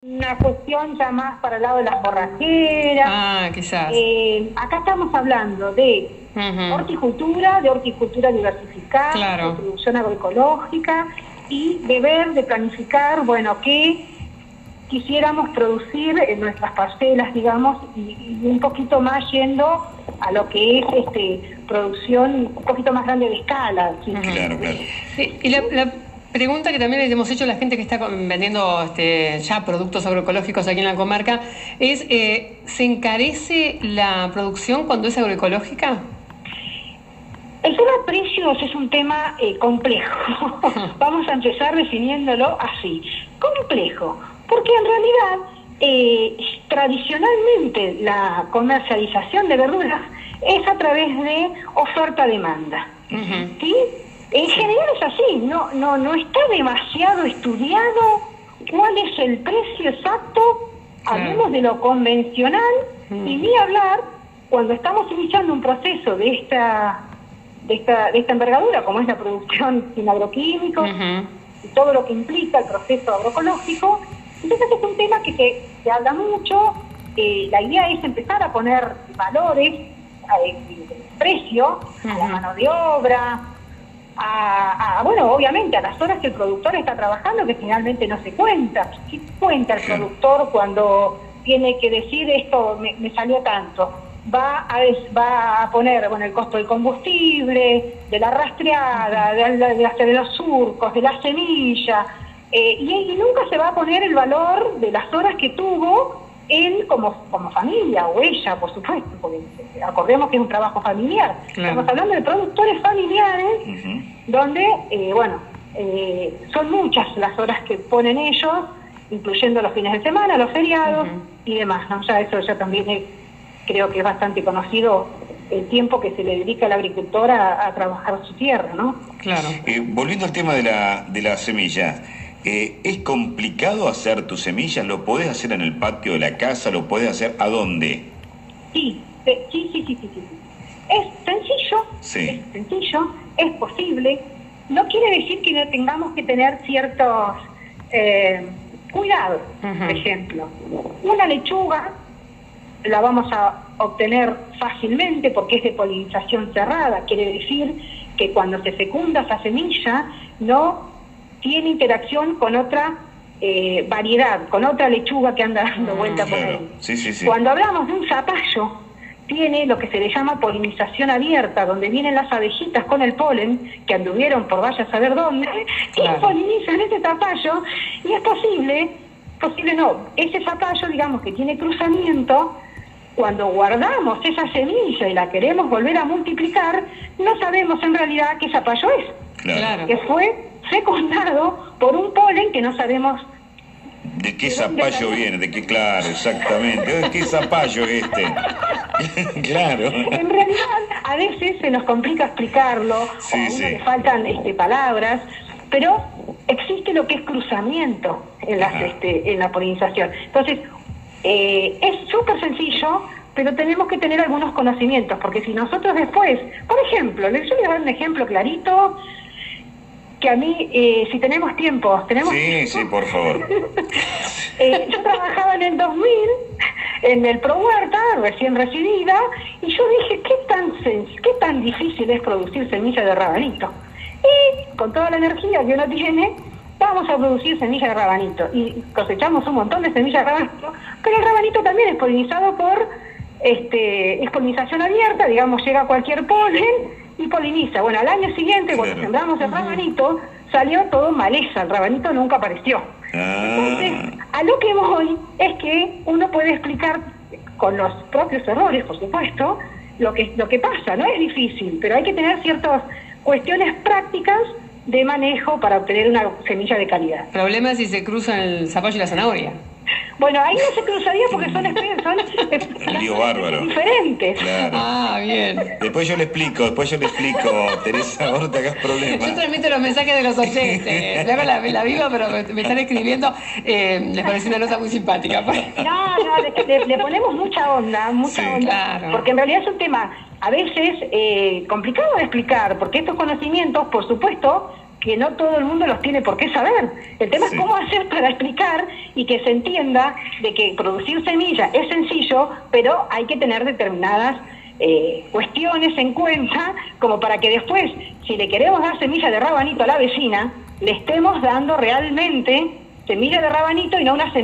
Una cuestión ya más para el lado de las borracheras. Ah, quizás. Eh, acá estamos hablando de horticultura, de horticultura diversificada, Claro. de producción agroecológica y de ver, de planificar, bueno, qué quisiéramos producir en nuestras parcelas, digamos, y, y un poquito más yendo a lo que es este producción un poquito más grande de escala. ¿sí? Claro, claro. Sí, Y la, la pregunta que también le hemos hecho a la gente que está vendiendo este, ya productos agroecológicos aquí en la comarca es, eh, ¿se encarece la producción cuando es agroecológica? El tema precios es un tema eh, complejo. Vamos a empezar definiéndolo así. Complejo, porque en realidad eh, tradicionalmente la comercialización de verduras es a través de oferta-demanda. ¿sí? En general es así, no, no, no está demasiado estudiado cuál es el precio exacto, hablemos de lo convencional, Mm. y ni hablar cuando estamos iniciando un proceso de esta, de esta, de esta envergadura, como es la producción sin agroquímicos, y todo lo que implica el proceso agroecológico. Entonces es un tema que se, se habla mucho, eh, la idea es empezar a poner valores, a, de precio, a la mano de obra, a, a, bueno, obviamente a las horas que el productor está trabajando, que finalmente no se cuenta. ¿Qué cuenta el productor cuando tiene que decir esto me, me salió tanto? Va a, va a poner bueno, el costo del combustible, de la rastreada, de, de, de los surcos, de la semilla, eh, y, y nunca se va a poner el valor de las horas que tuvo él como, como familia, o ella, por supuesto, porque acordemos que es un trabajo familiar. Claro. Estamos hablando de productores familiares donde, eh, bueno, eh, son muchas las horas que ponen ellos, incluyendo los fines de semana, los feriados y demás, ¿no? Ya eso ya también es- creo que es bastante conocido el tiempo que se le dedica al agricultor a, a trabajar su tierra, ¿no? Claro. Eh, volviendo al tema de la, de la semilla, eh, ¿es complicado hacer tu semilla? ¿Lo podés hacer en el patio de la casa? ¿Lo podés hacer a dónde? Sí, sí, sí, sí, sí, sí, sí. Es sencillo, Sí. es sencillo, es posible. No quiere decir que no tengamos que tener ciertos eh, cuidados. Por ejemplo, una lechuga la vamos a obtener fácilmente porque es de polinización cerrada. Quiere decir que cuando se fecunda esa semilla no tiene interacción con otra eh, variedad, con otra lechuga que anda dando Mm, vuelta por Claro, ahí. sí, sí, sí. Cuando hablamos de un zapallo, tiene lo que se le llama polinización abierta, donde vienen las abejitas con el polen, que anduvieron por vaya a saber dónde, Claro. y polinizan ese zapallo, y es posible, posible no, ese zapallo, digamos, que tiene cruzamiento, cuando guardamos esa semilla y la queremos volver a multiplicar, no sabemos en realidad qué zapallo es, Claro. Claro. que fue fecundado por un polen que no sabemos ¿De qué zapallo viene? ¿De qué? Claro, exactamente. ¿De qué zapallo es este? claro. En realidad, a veces se nos complica explicarlo, Sí, o a uno sí. le faltan este, palabras, pero existe lo que es cruzamiento en, las, este, en la polinización. Entonces, eh, es súper sencillo, pero tenemos que tener algunos conocimientos, porque si nosotros después, por ejemplo, yo les voy a dar un ejemplo clarito, que a mí, eh, si tenemos tiempo, tenemos Sí, tiempo? sí, por favor. Eh, yo trabajaba en el 2000 en el Pro Huerta, recién recibida, y yo dije, ¿qué tan, qué tan difícil es producir semilla de rabanito? Y con toda la energía que uno tiene, vamos a producir semilla de rabanito. Y cosechamos un montón de semillas de rabanito, pero el rabanito también es polinizado por, este, es polinización abierta, digamos, llega cualquier polen y poliniza. Bueno, al año siguiente, cuando Claro. sembramos el rabanito, salió todo maleza, el rabanito nunca apareció. Entonces, Ah, a lo que voy es que uno puede explicar con los propios errores, por supuesto, lo que, lo que pasa. No es difícil, pero hay que tener ciertas cuestiones prácticas de manejo para obtener una semilla de calidad. Problema si se cruzan el zapallo y la zanahoria. Bueno, ahí no se cruzaría porque son, espe- son Un lío bárbaro. diferentes. claro. Ah, bien. Después yo le explico, después yo le explico, Teresa, ahora no te hagas Yo problema. transmito los mensajes de los oyentes. Le hago la, la viva, pero me, me están escribiendo. Eh, les pareció una nota muy simpática. No, no, le, le- le ponemos mucha onda, mucha Sí. onda, Claro. porque en realidad es un tema a veces eh, complicado de explicar, porque estos conocimientos, por supuesto, que no todo el mundo los tiene por qué saber. El tema Sí. es cómo hacer para explicar y que se entienda de que producir semilla es sencillo, pero hay que tener determinadas eh, cuestiones en cuenta como para que después, si le queremos dar semilla de rabanito a la vecina, le estemos dando realmente semilla de rabanito y no una semilla